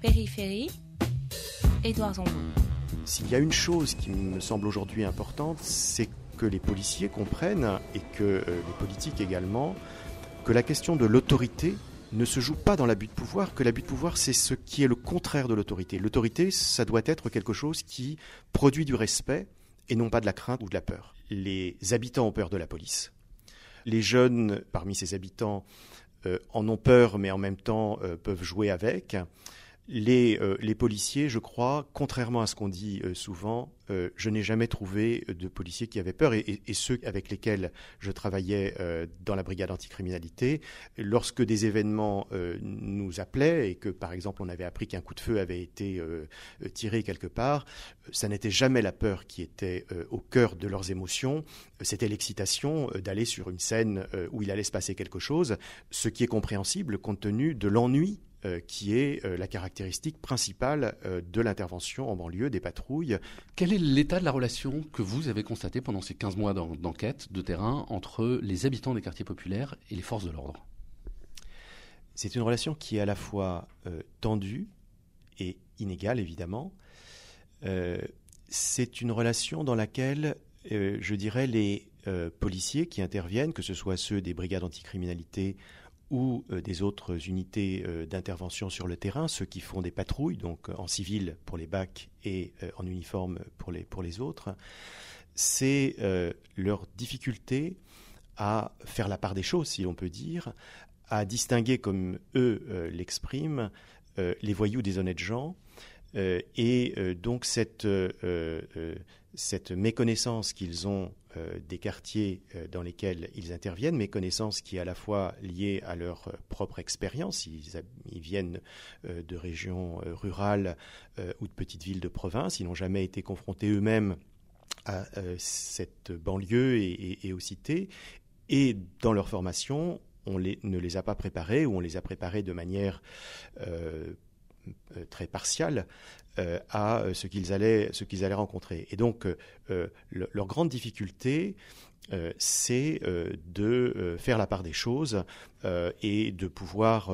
Périphérie, Édouard Zombo. S'il y a une chose qui me semble aujourd'hui importante, c'est que les policiers comprennent, et que euh, les politiques également, que la question de l'autorité ne se joue pas dans l'abus de pouvoir, que l'abus de pouvoir, c'est ce qui est le contraire de l'autorité. L'autorité, ça doit être quelque chose qui produit du respect et non pas de la crainte ou de la peur. Les habitants ont peur de la police. Les jeunes, parmi ces habitants, euh, en ont peur, mais en même temps euh, peuvent jouer avec. Les, euh, les, policiers, je crois, contrairement à ce qu'on dit euh, souvent, euh, je n'ai jamais trouvé de policiers qui avaient peur. Et, ceux avec lesquels je travaillais dans la brigade anticriminalité, lorsque des événements nous appelaient et que, par exemple, on avait appris qu'un coup de feu avait été tiré quelque part, ça n'était jamais la peur qui était au cœur de leurs émotions, c'était l'excitation d'aller sur une scène où il allait se passer quelque chose, ce qui est compréhensible compte tenu de l'ennui euh, qui est euh, la caractéristique principale euh, de l'intervention en banlieue des patrouilles. Est l'état de la relation que vous avez constaté pendant ces 15 mois d'enquête de terrain entre les habitants des quartiers populaires et les forces de l'ordre? C'est une relation qui est à la fois tendue et inégale, évidemment. c'est une relation dans laquelle, je dirais, les policiers qui interviennent, que ce soit ceux des brigades anticriminalité ou euh, des autres unités euh, d'intervention sur le terrain, ceux qui font des patrouilles, donc euh, en civil pour les bacs et en uniforme pour les, pour les autres, c'est leur difficulté à faire la part des choses, si l'on peut dire, à distinguer, comme eux l'expriment, les voyous des honnêtes gens, et donc cette, cette méconnaissance qu'ils ont euh, des quartiers euh, dans lesquels ils interviennent, mais connaissances qui est à la fois liées à leur euh, propre expérience. Ils, viennent de régions rurales ou de petites villes de province. Ils n'ont jamais été confrontés eux-mêmes à cette banlieue et, aux cités. Et dans leur formation, on ne les a pas préparés ou on les a préparés de manière très partiale euh, à euh, ce qu'ils allaient, ce qu'ils allaient rencontrer. Et donc, euh, leur grande difficulté, c'est de faire la part des choses et de pouvoir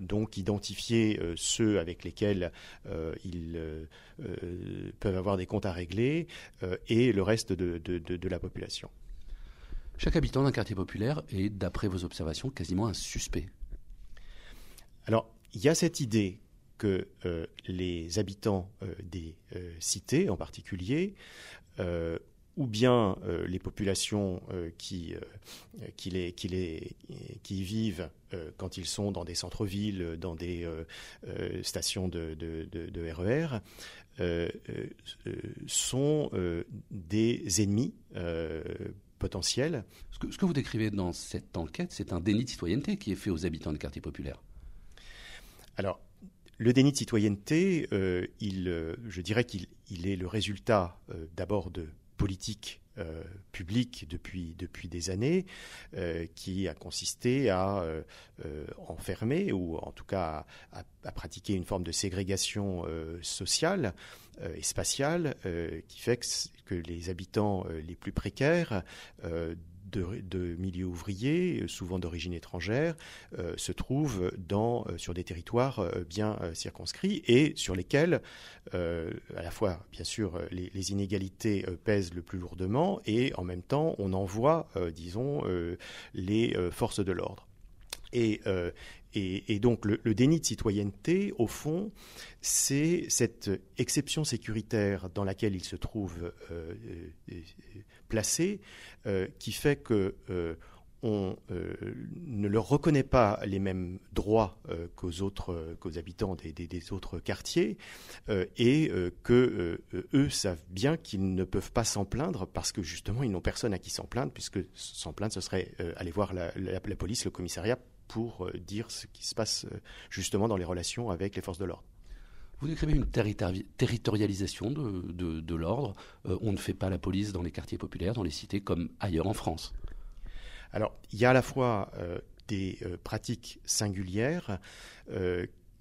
donc identifier ceux avec lesquels ils peuvent avoir des comptes à régler et le reste de, de la population. Chaque habitant d'un quartier populaire est, d'après vos observations, quasiment un suspect. Alors, il y a cette idée que euh, les habitants euh, des euh, cités en particulier, ou bien les populations qui, qui, les, qui, les, qui vivent quand ils sont dans des centres-villes, dans des stations de, de, de RER, e sont des ennemis potentiels. Ce que, ce que vous décrivez dans cette enquête, c'est un déni de citoyenneté qui est fait aux habitants des quartiers populaires. Alors, le déni de citoyenneté, euh, euh, je dirais qu'il est le résultat euh, d'abord de politiques publiques depuis, depuis des années, qui a consisté à enfermer ou en tout cas à, pratiquer une forme de ségrégation sociale et spatiale qui fait que les habitants les plus précaires de, milieux ouvriers, souvent d'origine étrangère, euh, se trouvent dans, euh, sur des territoires euh, bien circonscrits et sur lesquels, à la fois, bien sûr, les, inégalités pèsent le plus lourdement et en même temps, on envoie, disons, les forces de l'ordre. Et, et, donc le, déni de citoyenneté, au fond, c'est cette exception sécuritaire dans laquelle il se trouve euh, euh, placé, euh, qui fait que on ne leur reconnaît pas les mêmes droits qu'aux autres, qu'aux habitants des, autres quartiers, et que eux savent bien qu'ils ne peuvent pas s'en plaindre parce que justement ils n'ont personne à qui s'en plaindre, puisque s'en plaindre ce serait aller voir la, police, le commissariat pour euh, dire ce qui se passe euh, justement dans les relations avec les forces de l'ordre. Vous décrivez une territorialisation de, l'ordre. Euh, on ne fait pas la police dans les quartiers populaires, dans les cités, comme ailleurs en France. Alors, il y a à la fois des pratiques singulières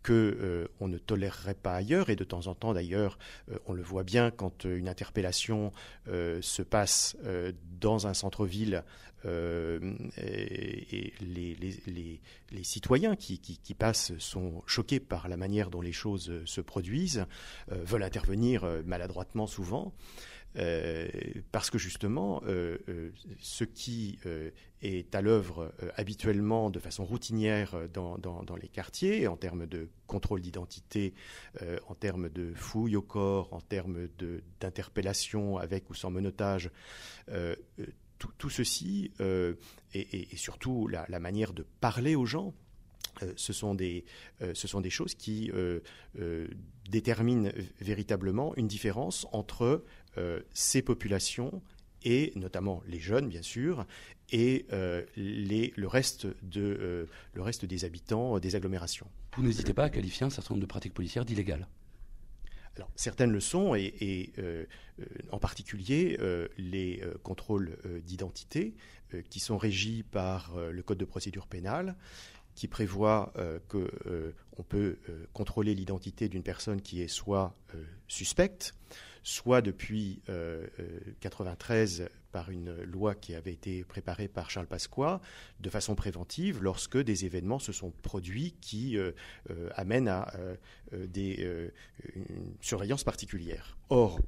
que on ne tolérerait pas ailleurs et de temps en temps d'ailleurs on le voit bien quand une interpellation se passe dans un centre-ville et, les, citoyens qui, passent sont choqués par la manière dont les choses se produisent, veulent intervenir maladroitement souvent. Euh, parce que justement, euh, euh, ce qui est à l'œuvre habituellement de façon routinière dans, les quartiers, en termes de contrôle d'identité, en termes de fouille au corps, en termes d'interpellation avec ou sans monotage, tout, ceci, et, surtout la, manière de parler aux gens, ce, sont des, ce sont des choses qui déterminent véritablement une différence entre euh, ces populations et notamment les jeunes bien sûr et euh, le, reste de, euh, le reste des habitants des agglomérations. Vous n'hésitez pas à qualifier un certain nombre de pratiques policières d'illégales alors, certaines le sont, et, en particulier les contrôles d'identité qui sont régis par le Code de procédure pénale, qui prévoit qu'on peut contrôler l'identité d'une personne qui est soit suspecte, soit depuis 1993 euh, euh, par une loi qui avait été préparée par Charles Pasqua de façon préventive lorsque des événements se sont produits qui euh, amènent à des, une surveillance particulière. Or,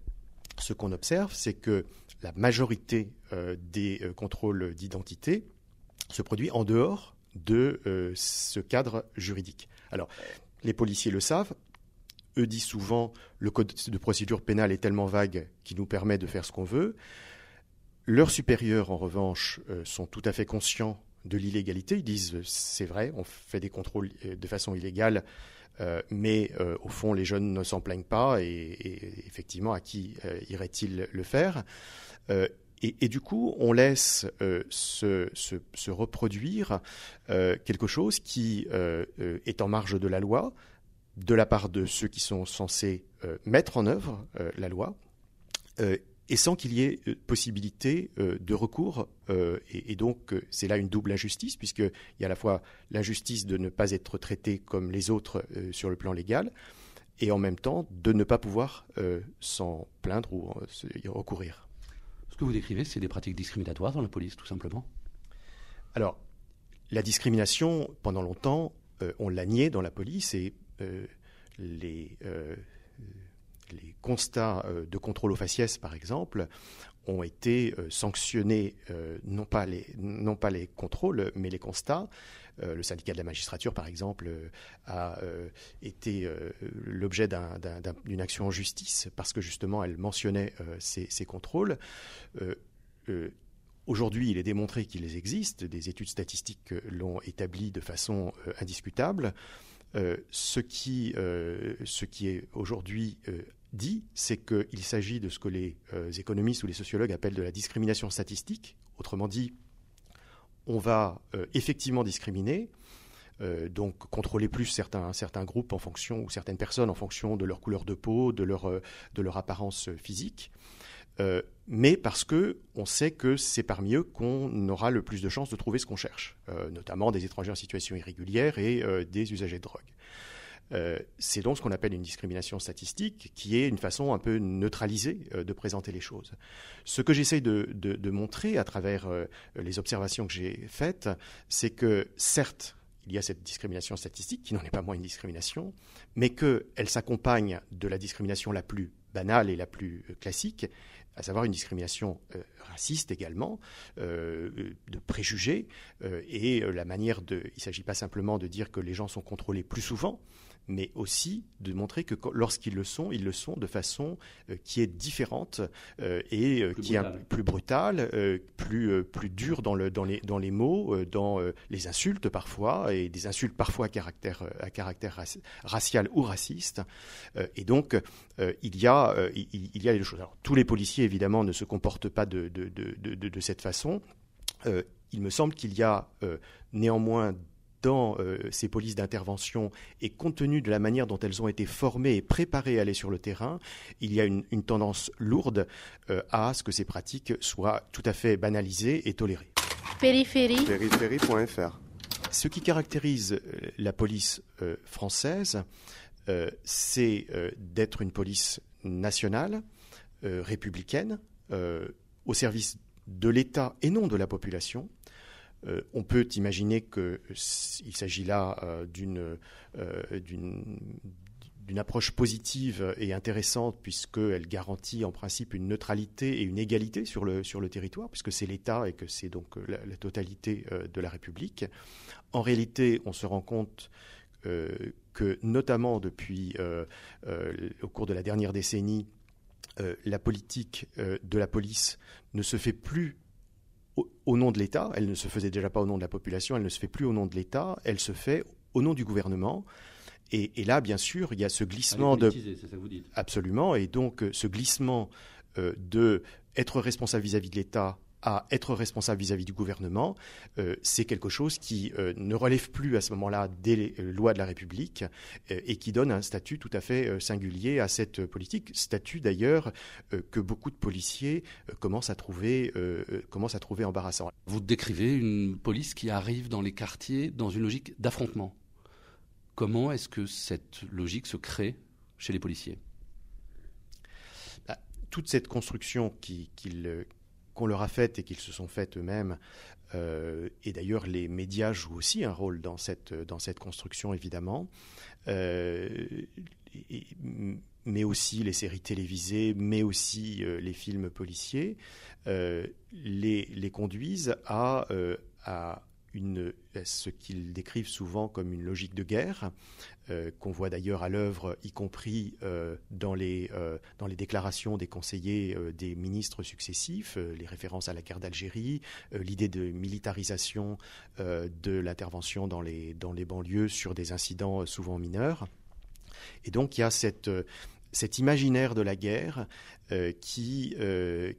ce qu'on observe, c'est que la majorité des contrôles d'identité se produit en dehors de ce cadre juridique. Alors, les policiers le savent, eux disent souvent le code de procédure pénale est tellement vague qu'il nous permet de faire ce qu'on veut. Leurs supérieurs, en revanche, euh, sont tout à fait conscients de l'illégalité. Ils disent c'est vrai, on fait des contrôles euh, de façon illégale, euh, mais au fond, les jeunes ne s'en plaignent pas et, effectivement, à qui irait-il le faire? Et, du coup, on laisse se, reproduire quelque chose qui est en marge de la loi, de la part de ceux qui sont censés euh, mettre en œuvre euh, la loi, euh, et sans qu'il y ait possibilité de recours. Et, donc, c'est là une double injustice, puisqu'il y a à la fois l'injustice de ne pas être traité comme les autres sur le plan légal, et en même temps de ne pas pouvoir s'en plaindre ou y recourir. Ce que vous décrivez, c'est des pratiques discriminatoires dans la police, tout simplement. Alors, la discrimination, pendant longtemps, on l'a nié dans la police, et euh, les, euh, les, constats euh, de contrôle au faciès, par exemple, ont été sanctionnés, non, pas les, non pas les contrôles, mais les constats. le syndicat de la magistrature, par exemple, a été l'objet d'une action en justice parce que justement elle mentionnait ces, ces, contrôles. Aujourd'hui, il est démontré qu'ils existent. Des études statistiques l'ont établi de façon indiscutable. Euh, ce, qui, euh, ce qui est aujourd'hui euh, dit, c'est qu'il s'agit de ce que les économistes ou les sociologues appellent de la discrimination statistique. Autrement dit, on va effectivement discriminer, donc contrôler plus certains, groupes en fonction, ou certaines personnes en fonction de leur couleur de peau, de leur, apparence physique. Euh, mais parce que on sait que c'est parmi eux qu'on aura le plus de chances de trouver ce qu'on cherche, euh, notamment des étrangers en situation irrégulière et euh, des usagers de drogue. C'est donc ce qu'on appelle une discrimination statistique, qui est une façon un peu neutralisée de présenter les choses. Ce que j'essaie de, montrer à travers les observations que j'ai faites, c'est que certes, il y a cette discrimination statistique, qui n'en est pas moins une discrimination, mais qu'elle s'accompagne de la discrimination la plus banale et la plus classique, à savoir une discrimination euh, raciste également, euh, de préjugés, euh, et la manière de... Il ne s'agit pas simplement de dire que les gens sont contrôlés plus souvent, mais aussi de montrer que lorsqu'ils le sont, ils le sont de façon qui est différente et qui est plus brutale, plus, plus dure dans, le, dans, les, dans les mots, dans les insultes parfois, et des insultes parfois à caractère, à caractère racial ou raciste. et donc, il, y a, il, y a des choses. Alors, tous les policiers, évidemment, ne se comportent pas de, de, de, de cette façon. il me semble qu'il y a néanmoins dans euh, ces polices d'intervention et compte tenu de la manière dont elles ont été formées et préparées à aller sur le terrain, il y a une, tendance lourde euh, à ce que ces pratiques soient tout à fait banalisées et tolérées. Périphérie. Périphérie.fr Ce qui caractérise la police française, c'est d'être une police nationale, républicaine, au service de l'État et non de la population. On peut imaginer qu'il s'agit là d'une d'une approche positive et intéressante puisqu'elle garantit en principe une neutralité et une égalité sur le, territoire, puisque c'est l'État et que c'est donc la, totalité euh, de la République. En réalité, on se rend compte euh, que notamment depuis euh, au cours de la dernière décennie, la politique de la police ne se fait plus au nom de l'État, elle ne se faisait déjà pas au nom de la population, elle ne se fait plus au nom de l'État, elle se fait au nom du gouvernement. Et, là, bien sûr, il y a ce glissement de. Ça que vous dites? Absolument. Et donc, euh, ce glissement euh, de être responsable vis-à-vis de l'État à être responsable vis-à-vis du gouvernement, euh, c'est quelque chose qui ne relève plus à ce moment-là des lois de la République et qui donne un statut tout à fait singulier à cette politique, statut d'ailleurs que beaucoup de policiers commencent à trouver commencent à trouver embarrassant. Vous décrivez une police qui arrive dans les quartiers dans une logique d'affrontement. Comment est-ce que cette logique se crée chez les policiers? Bah, Toute cette construction qu'on leur a faite et qu'ils se sont faites eux-mêmes, euh, et d'ailleurs les médias jouent aussi un rôle dans cette, dans cette construction évidemment, euh, mais aussi les séries télévisées, mais aussi euh, les films policiers, les, les, conduisent à ce qu'ils décrivent souvent comme une logique de guerre, euh, qu'on voit d'ailleurs à l'œuvre, y compris euh, dans, les, euh, dans les déclarations des conseillers des ministres successifs, les références à la guerre d'Algérie, l'idée de militarisation de l'intervention dans les, dans les banlieues sur des incidents souvent mineurs. Et donc il y a cette, cet imaginaire de la guerre qui,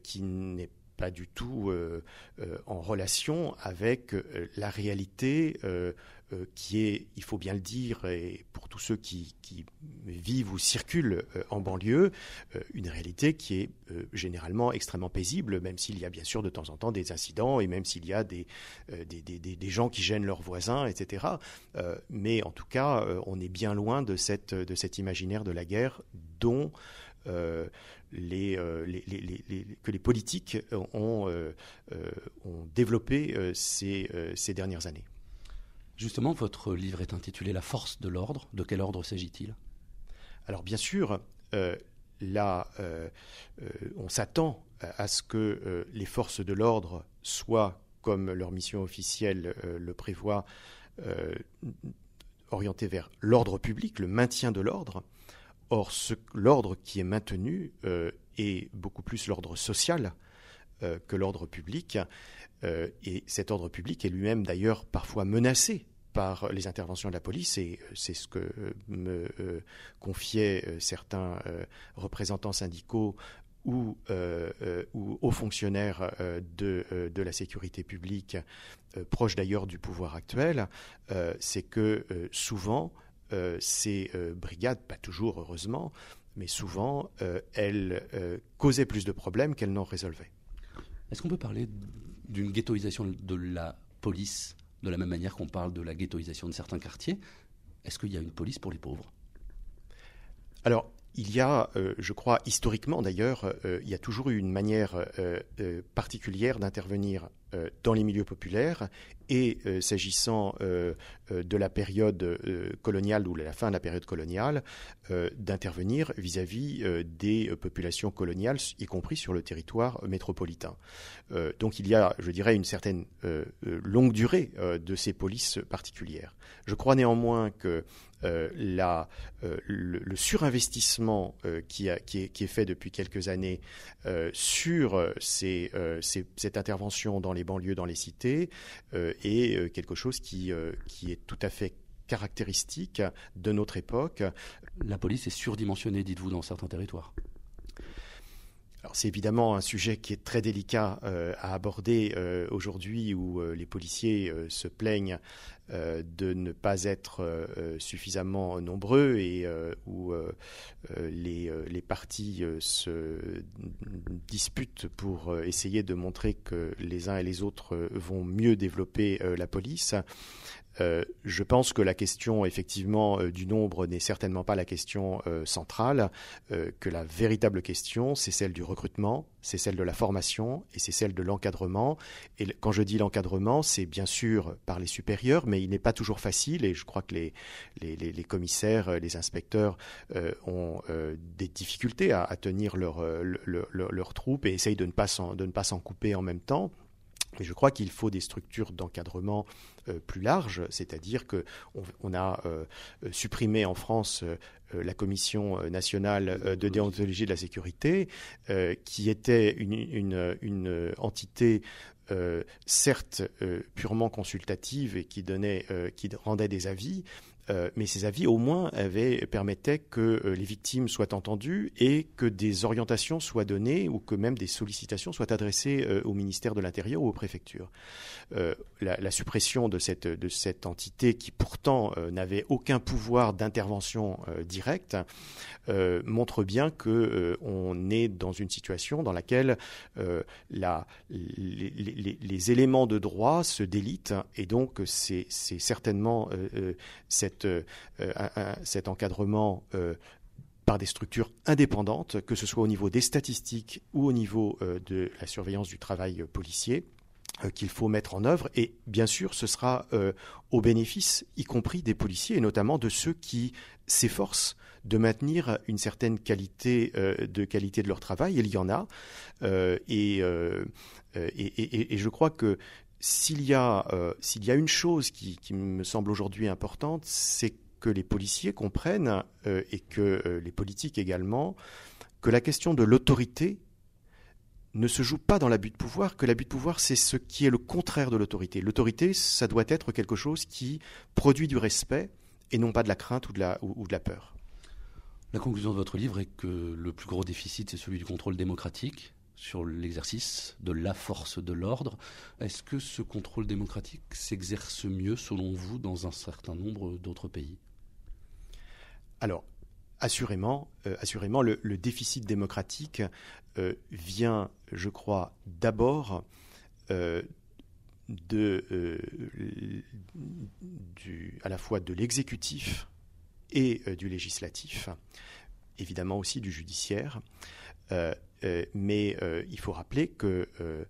qui n'est pas du tout euh, euh, en relation avec euh, la réalité qui est, il faut bien le dire, et pour tous ceux qui, vivent ou circulent en banlieue, une réalité qui est généralement extrêmement paisible, même s'il y a bien sûr de temps en temps des incidents et même s'il y a des, des, des, gens qui gênent leurs voisins, etc. mais en tout cas, on est bien loin de, cette, de cet imaginaire de la guerre dont euh, euh, que les politiques ont, euh, ont développé ces, ces, dernières années. Justement, votre livre est intitulé La force de l'ordre. De quel ordre s'agit-il? Alors bien sûr, là, on s'attend à ce que les forces de l'ordre soient, comme leur mission officielle le prévoit, orientées vers l'ordre public, le maintien de l'ordre. Or, l'ordre qui est maintenu euh, est beaucoup plus l'ordre social euh, que l'ordre public. Euh, et cet ordre public est lui-même d'ailleurs parfois menacé par les interventions de la police, et c'est ce que me confiaient certains représentants syndicaux ou, hauts fonctionnaires de, la sécurité publique, proches d'ailleurs du pouvoir actuel, c'est que souvent ces euh, brigades, pas toujours heureusement, mais souvent, euh, elles causaient plus de problèmes qu'elles n'en résolvaient. Est-ce qu'on peut parler d'une ghettoisation de la police de la même manière qu'on parle de la ghettoisation de certains quartiers? Est-ce qu'il y a une police pour les pauvres? Alors, il y a, je crois, historiquement d'ailleurs, il y a toujours eu une manière particulière d'intervenir dans les milieux populaires et euh, s'agissant euh, euh, de la période coloniale ou la fin de la période coloniale, d'intervenir vis-à-vis des populations coloniales, y compris sur le territoire métropolitain. donc il y a, je dirais, une certaine longue durée de ces polices particulières. Je crois néanmoins que la, le, surinvestissement qui, qui, est, fait depuis quelques années sur ces, cette intervention dans les banlieues, dans les cités, et euh, quelque chose qui, euh, qui est tout à fait caractéristique de notre époque. La police est surdimensionnée, dites-vous, dans certains territoires. C'est évidemment un sujet qui est très délicat euh, à aborder aujourd'hui où les policiers se plaignent de ne pas être suffisamment nombreux et où les, partis se disputent pour essayer de montrer que les uns et les autres vont mieux développer la police. Euh, je pense que la question effectivement euh, du nombre n'est certainement pas la question euh, centrale, que la véritable question c'est celle du recrutement, c'est celle de la formation et c'est celle de l'encadrement. Et quand je dis l'encadrement, c'est bien sûr par les supérieurs, mais il n'est pas toujours facile et je crois que les, commissaires, les inspecteurs ont des difficultés à, tenir leur, leur, et essayent de ne pas s'en couper en même temps. Mais je crois qu'il faut des structures d'encadrement plus larges, c'est-à-dire qu'on on a euh, supprimé en France euh, la Commission nationale de déontologie de la sécurité, qui était une, entité certes purement consultative et qui rendait des avis, euh, mais ces avis, au moins, permettaient que euh, les victimes soient entendues et que des orientations soient données ou que même des sollicitations soient adressées euh, au ministère de l'Intérieur ou aux préfectures. La, suppression de cette, entité qui pourtant n'avait aucun pouvoir d'intervention directe montre bien que on est dans une situation dans laquelle la, les, les, les, éléments de droit se délitent et donc c'est certainement cette euh, cet encadrement euh, par des structures indépendantes, que ce soit au niveau des statistiques ou au niveau euh, de la surveillance du travail policier qu'il faut mettre en œuvre. Et bien sûr, ce sera au bénéfice, y compris des policiers, et notamment de ceux qui s'efforcent de maintenir une certaine qualité de leur travail. Il y en a. et, je crois que s'il y, a, euh, s'il y a une chose qui, me semble aujourd'hui importante, c'est que les policiers comprennent, euh, et que euh, les politiques également, que la question de l'autorité ne se joue pas dans l'abus de pouvoir, que l'abus de pouvoir, c'est ce qui est le contraire de l'autorité. L'autorité, ça doit être quelque chose qui produit du respect et non pas de la crainte ou de la, ou de la peur. La conclusion de votre livre est que le plus gros déficit, c'est celui du contrôle démocratique sur l'exercice de la force de l'ordre. Est-ce que ce contrôle démocratique s'exerce mieux, selon vous, dans un certain nombre d'autres pays? Alors, assurément, euh, assurément le, déficit démocratique euh, vient, je crois, d'abord euh, à la fois de l'exécutif et du législatif, évidemment aussi du judiciaire. Euh, mais euh, il faut rappeler que euh,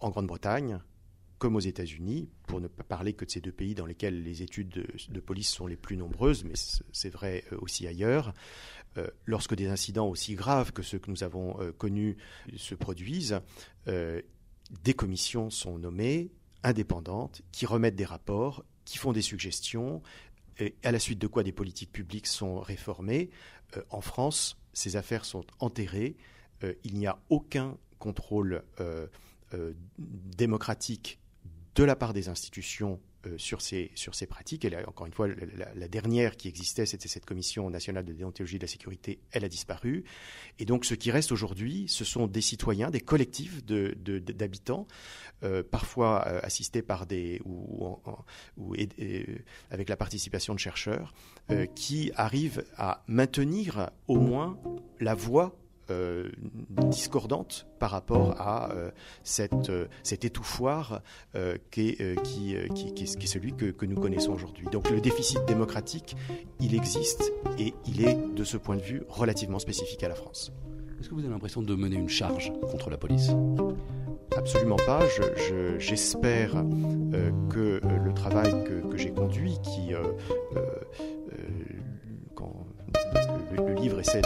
en Grande-Bretagne, comme aux États-Unis, pour ne pas parler que de ces deux pays dans lesquels les études de, police sont les plus nombreuses, mais c'est vrai aussi ailleurs, lorsque des incidents aussi graves que ceux que nous avons connus se produisent, des commissions sont nommées, indépendantes, qui remettent des rapports, qui font des suggestions, à la suite de quoi des politiques publiques sont réformées. En France, ces affaires sont enterrées. Euh, il n'y a aucun contrôle euh, euh, démocratique de la part des institutions sur ces, sur ces pratiques. Et là, encore une fois, la, dernière qui existait, c'était cette commission nationale de déontologie de la sécurité. Elle a disparu. Et donc, ce qui reste aujourd'hui, ce sont des citoyens, des collectifs d'habitants, de, parfois assistés par des ou, avec la participation de chercheurs, qui arrivent à maintenir au moins la voix euh, discordante par rapport à euh, cette, euh, cet étouffoir qui est, qui, qui, qui, est, celui que, que nous connaissons aujourd'hui. Donc le déficit démocratique, il existe et il est de ce point de vue relativement spécifique à la France. Est-ce que vous avez l'impression de mener une charge contre la police? Absolument pas. J'espère je, que le travail que, que j'ai conduit, qui le, livre essaie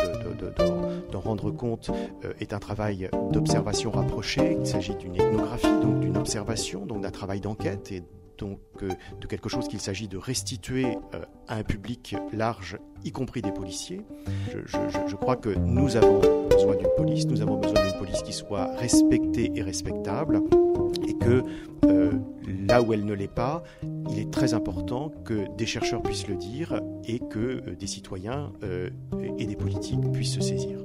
d'en rendre compte, euh, est un travail d'observation rapprochée. Il s'agit d'une ethnographie, donc d'une observation, donc d'un travail d'enquête et donc euh, de quelque chose qu'il s'agit de restituer euh, à un public large, y compris des policiers. Je, je crois que nous avons besoin d'une police, nous avons besoin d'une police qui soit respectée et respectable, que là où elle ne l'est pas, il est très important que des chercheurs puissent le dire et que euh, des citoyens euh, et des politiques puissent se saisir.